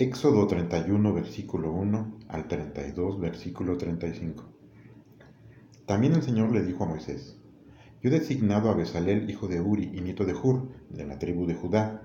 Éxodo 31, versículo 1 al 32, versículo 35. También el Señor le dijo a Moisés, Yo he designado a Besalel, hijo de Uri y nieto de Hur, de la tribu de Judá.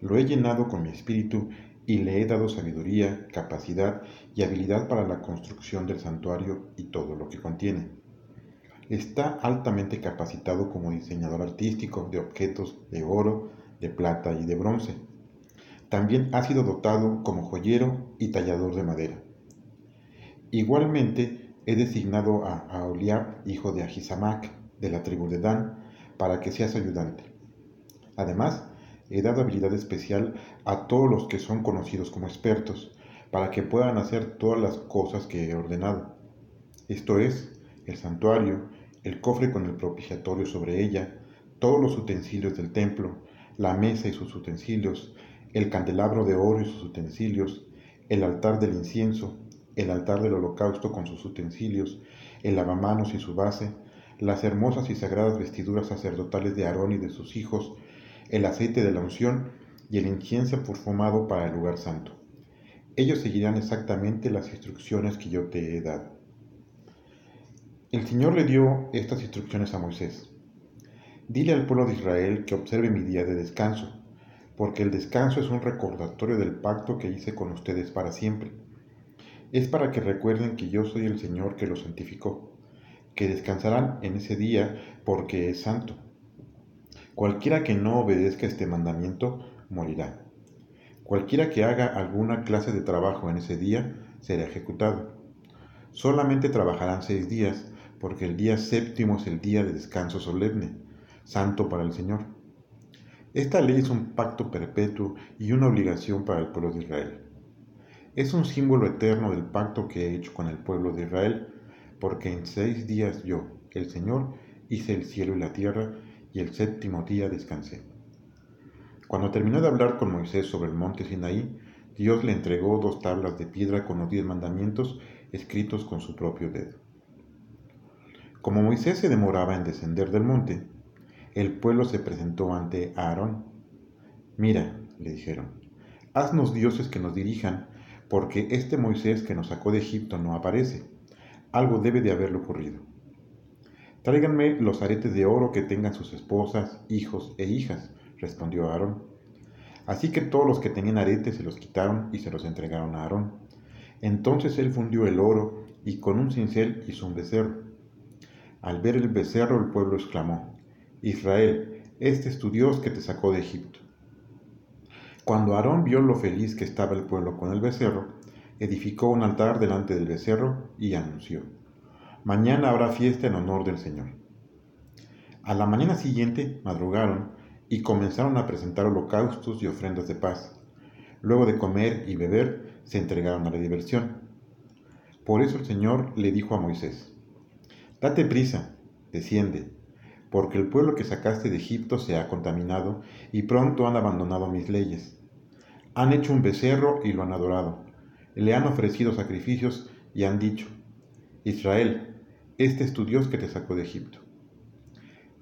Lo he llenado con mi espíritu y le he dado sabiduría, capacidad y habilidad para la construcción del santuario y todo lo que contiene. Está altamente capacitado como diseñador artístico de objetos de oro, de plata y de bronce. También ha sido dotado como joyero y tallador de madera. Igualmente he designado a Aholiab, hijo de Ahisamac, de la tribu de Dan, para que sea su ayudante. Además, he dado habilidad especial a todos los que son conocidos como expertos, para que puedan hacer todas las cosas que he ordenado. Esto es, el santuario, el cofre con el propiciatorio sobre ella, todos los utensilios del templo, la mesa y sus utensilios, el candelabro de oro y sus utensilios, el altar del incienso, el altar del holocausto con sus utensilios, el lavamanos y su base, las hermosas y sagradas vestiduras sacerdotales de Aarón y de sus hijos, el aceite de la unción y el incienso perfumado para el lugar santo. Ellos seguirán exactamente las instrucciones que yo te he dado. El Señor le dio estas instrucciones a Moisés. Dile al pueblo de Israel que observe mi día de descanso, porque el descanso es un recordatorio del pacto que hice con ustedes para siempre. Es para que recuerden que yo soy el Señor que los santificó, que descansarán en ese día porque es santo. Cualquiera que no obedezca este mandamiento morirá. Cualquiera que haga alguna clase de trabajo en ese día será ejecutado. Solamente trabajarán seis días, porque el día séptimo es el día de descanso solemne, santo para el Señor. Esta ley es un pacto perpetuo y una obligación para el pueblo de Israel. Es un símbolo eterno del pacto que he hecho con el pueblo de Israel, porque en seis días yo, el Señor, hice el cielo y la tierra, y el séptimo día descansé. Cuando terminó de hablar con Moisés sobre el monte Sinaí, Dios le entregó dos tablas de piedra con los diez mandamientos escritos con su propio dedo. Como Moisés se demoraba en descender del monte, el pueblo se presentó ante Aarón. Mira, le dijeron, haznos dioses que nos dirijan, porque este Moisés que nos sacó de Egipto no aparece. Algo debe de haberle ocurrido. Tráiganme los aretes de oro que tengan sus esposas, hijos e hijas, respondió Aarón. Así que todos los que tenían aretes se los quitaron y se los entregaron a Aarón. Entonces él fundió el oro y con un cincel hizo un becerro. Al ver el becerro el pueblo exclamó, Israel, este es tu Dios que te sacó de Egipto. Cuando Aarón vio lo feliz que estaba el pueblo con el becerro, edificó un altar delante del becerro y anunció, Mañana habrá fiesta en honor del Señor. A la mañana siguiente madrugaron y comenzaron a presentar holocaustos y ofrendas de paz. Luego de comer y beber, se entregaron a la diversión. Por eso el Señor le dijo a Moisés, Date prisa, desciende, porque el pueblo que sacaste de Egipto se ha contaminado y pronto han abandonado mis leyes. Han hecho un becerro y lo han adorado. Le han ofrecido sacrificios y han dicho, Israel, este es tu Dios que te sacó de Egipto.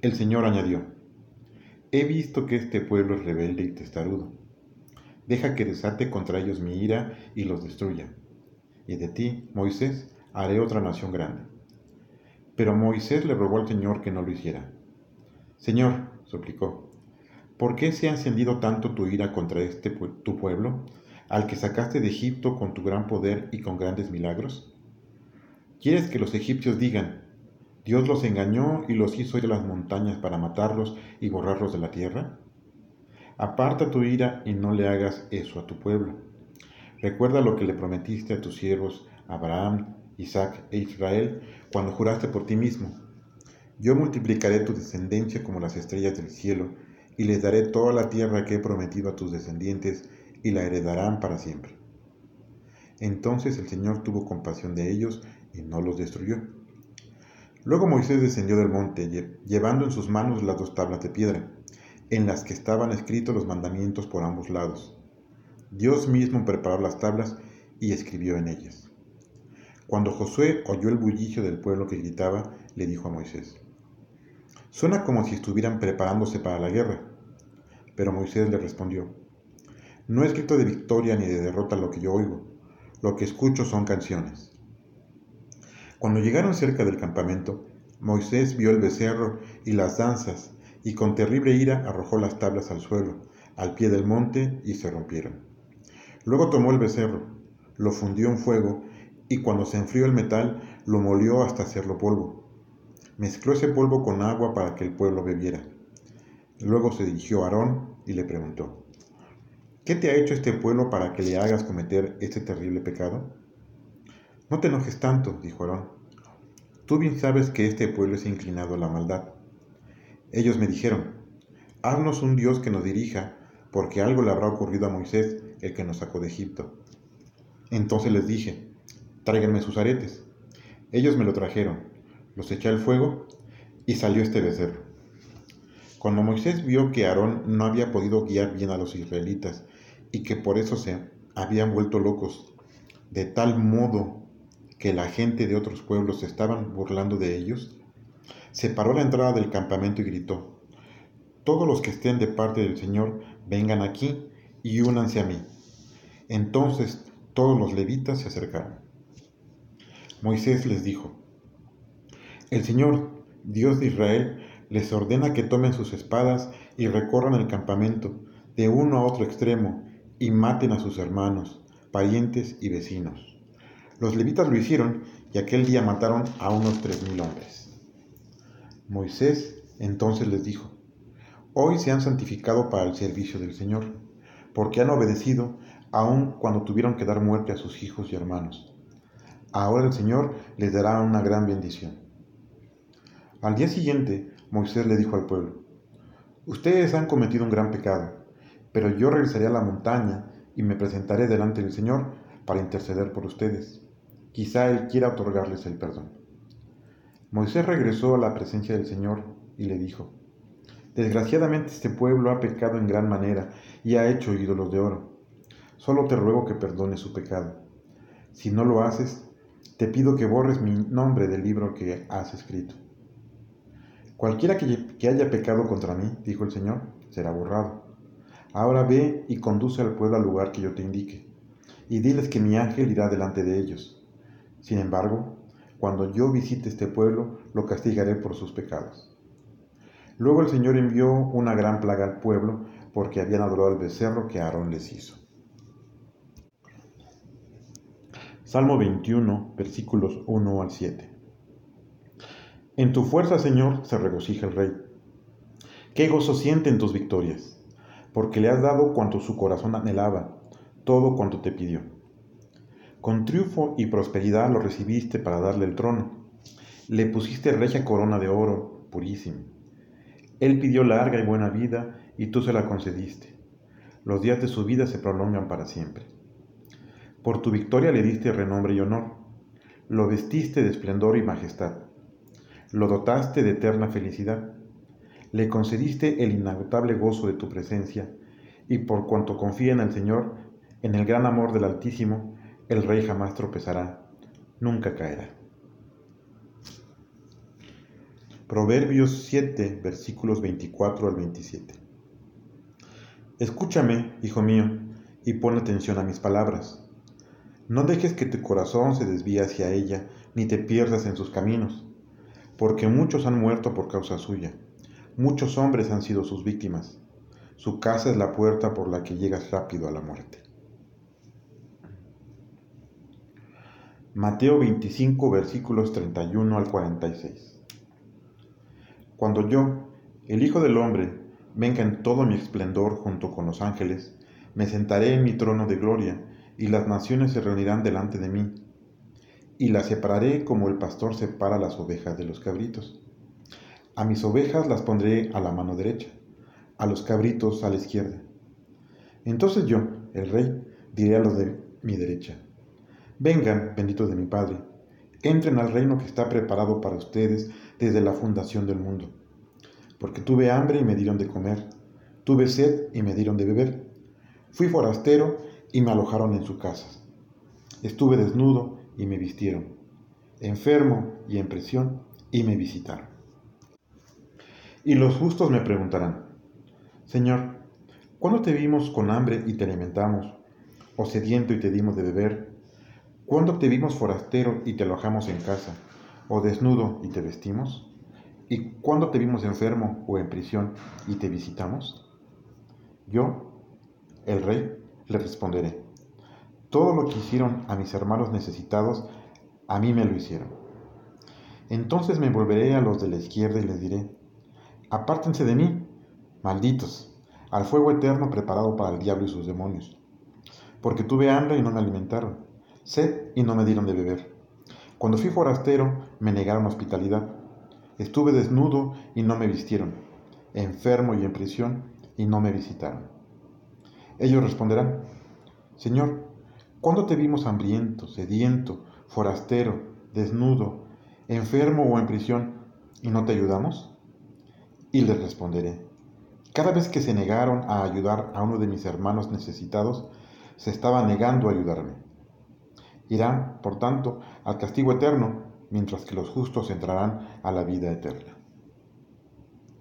El Señor añadió, He visto que este pueblo es rebelde y testarudo. Deja que desate contra ellos mi ira y los destruya. Y de ti, Moisés, haré otra nación grande. Pero Moisés le rogó al Señor que no lo hiciera. Señor, suplicó, ¿por qué se ha encendido tanto tu ira contra este tu pueblo, al que sacaste de Egipto con tu gran poder y con grandes milagros? ¿Quieres que los egipcios digan, Dios los engañó y los hizo ir a las montañas para matarlos y borrarlos de la tierra? Aparta tu ira y no le hagas eso a tu pueblo. Recuerda lo que le prometiste a tus siervos Abraham, Isaac e Israel cuando juraste por ti mismo. Yo multiplicaré tu descendencia como las estrellas del cielo y les daré toda la tierra que he prometido a tus descendientes y la heredarán para siempre. Entonces el Señor tuvo compasión de ellos y no los destruyó. Luego Moisés descendió del monte, llevando en sus manos las dos tablas de piedra, en las que estaban escritos los mandamientos por ambos lados. Dios mismo preparó las tablas y escribió en ellas. Cuando Josué oyó el bullicio del pueblo que gritaba, le dijo a Moisés, Suena como si estuvieran preparándose para la guerra. Pero Moisés le respondió, No es grito de victoria ni de derrota lo que yo oigo, lo que escucho son canciones. Cuando llegaron cerca del campamento, Moisés vio el becerro y las danzas, y con terrible ira arrojó las tablas al suelo, al pie del monte, y se rompieron. Luego tomó el becerro, lo fundió en fuego, y cuando se enfrió el metal, lo molió hasta hacerlo polvo. Mezcló ese polvo con agua para que el pueblo bebiera. Luego se dirigió a Aarón y le preguntó, ¿qué te ha hecho este pueblo para que le hagas cometer este terrible pecado? No te enojes tanto, dijo Aarón. Tú bien sabes que este pueblo es inclinado a la maldad. Ellos me dijeron, haznos un Dios que nos dirija, porque algo le habrá ocurrido a Moisés, el que nos sacó de Egipto. Entonces les dije, tráiganme sus aretes. Ellos me lo trajeron, los eché al fuego y salió este becerro. Cuando Moisés vio que Aarón no había podido guiar bien a los israelitas y que por eso se habían vuelto locos, de tal modo que la gente de otros pueblos se estaban burlando de ellos, se paró a la entrada del campamento y gritó, Todos los que estén de parte del Señor, vengan aquí y únanse a mí. Entonces todos los levitas se acercaron. Moisés les dijo, El Señor, Dios de Israel, les ordena que tomen sus espadas y recorran el campamento de uno a otro extremo y maten a sus hermanos, parientes y vecinos. Los levitas lo hicieron y aquel día mataron a unos tres mil hombres. Moisés entonces les dijo, Hoy se han santificado para el servicio del Señor, porque han obedecido aun cuando tuvieron que dar muerte a sus hijos y hermanos. Ahora el Señor les dará una gran bendición. Al día siguiente, Moisés le dijo al pueblo, Ustedes han cometido un gran pecado, pero yo regresaré a la montaña y me presentaré delante del Señor para interceder por ustedes. Quizá Él quiera otorgarles el perdón. Moisés regresó a la presencia del Señor y le dijo, Desgraciadamente este pueblo ha pecado en gran manera y ha hecho ídolos de oro. Solo te ruego que perdones su pecado. Si no lo haces, te pido que borres mi nombre del libro que has escrito. Cualquiera que, haya pecado contra mí, dijo el Señor, será borrado. Ahora ve y conduce al pueblo al lugar que yo te indique, y diles que mi ángel irá delante de ellos sin embargo, cuando yo visite este pueblo, lo castigaré por sus pecados. Luego el Señor envió una gran plaga al pueblo porque habían adorado al becerro que Aarón les hizo. Salmo 21, versículos 1 al 7. En tu fuerza, Señor, se regocija el rey. Qué gozo siente en tus victorias, porque le has dado cuanto su corazón anhelaba, todo cuanto te pidió. Con triunfo y prosperidad lo recibiste para darle el trono. Le pusiste regia corona de oro purísimo. Él pidió larga y buena vida y tú se la concediste. Los días de su vida se prolongan para siempre. Por tu victoria le diste renombre y honor. Lo vestiste de esplendor y majestad. Lo dotaste de eterna felicidad. Le concediste el inagotable gozo de tu presencia y por cuanto confía en el Señor, en el gran amor del Altísimo, el rey jamás tropezará, nunca caerá. Proverbios 7, versículos 24 al 27. Escúchame, hijo mío, y pon atención a mis palabras. No dejes que tu corazón se desvíe hacia ella, ni te pierdas en sus caminos, porque muchos han muerto por causa suya, muchos hombres han sido sus víctimas. Su casa es la puerta por la que llegas rápido a la muerte. Mateo 25 versículos 31 al 46. Cuando yo, el Hijo del Hombre, venga en todo mi esplendor junto con los ángeles, me sentaré en mi trono de gloria, y las naciones se reunirán delante de mí, y las separaré como el pastor separa las ovejas de los cabritos. A mis ovejas las pondré a la mano derecha, a los cabritos a la izquierda. Entonces yo, el rey, diré a los de mi derecha, Vengan, benditos de mi Padre, entren al reino que está preparado para ustedes desde la fundación del mundo. Porque tuve hambre y me dieron de comer, tuve sed y me dieron de beber, fui forastero y me alojaron en sus casas, estuve desnudo y me vistieron, enfermo y en prisión y me visitaron. Y los justos me preguntarán, Señor, ¿Cuándo te vimos con hambre y te alimentamos? ¿O sediento y te dimos de beber? ¿Cuándo te vimos forastero y te alojamos en casa? ¿O desnudo y te vestimos? ¿Y cuándo te vimos enfermo o en prisión y te visitamos? Yo, el rey, le responderé, todo lo que hicieron a mis hermanos necesitados, a mí me lo hicieron. Entonces me volveré a los de la izquierda y les diré, apártense de mí, malditos, al fuego eterno preparado para el diablo y sus demonios. Porque tuve hambre y no me alimentaron, sed y no me dieron de beber. Cuando fui forastero me negaron hospitalidad. Estuve desnudo y no me vistieron, enfermo y en prisión y no me visitaron. Ellos responderán, Señor, ¿cuándo te vimos hambriento, sediento, forastero, desnudo, enfermo o en prisión y no te ayudamos? Y les responderé, cada vez que se negaron a ayudar a uno de mis hermanos necesitados, se estaba negando a ayudarme. Irán, por tanto, al castigo eterno, mientras que los justos entrarán a la vida eterna.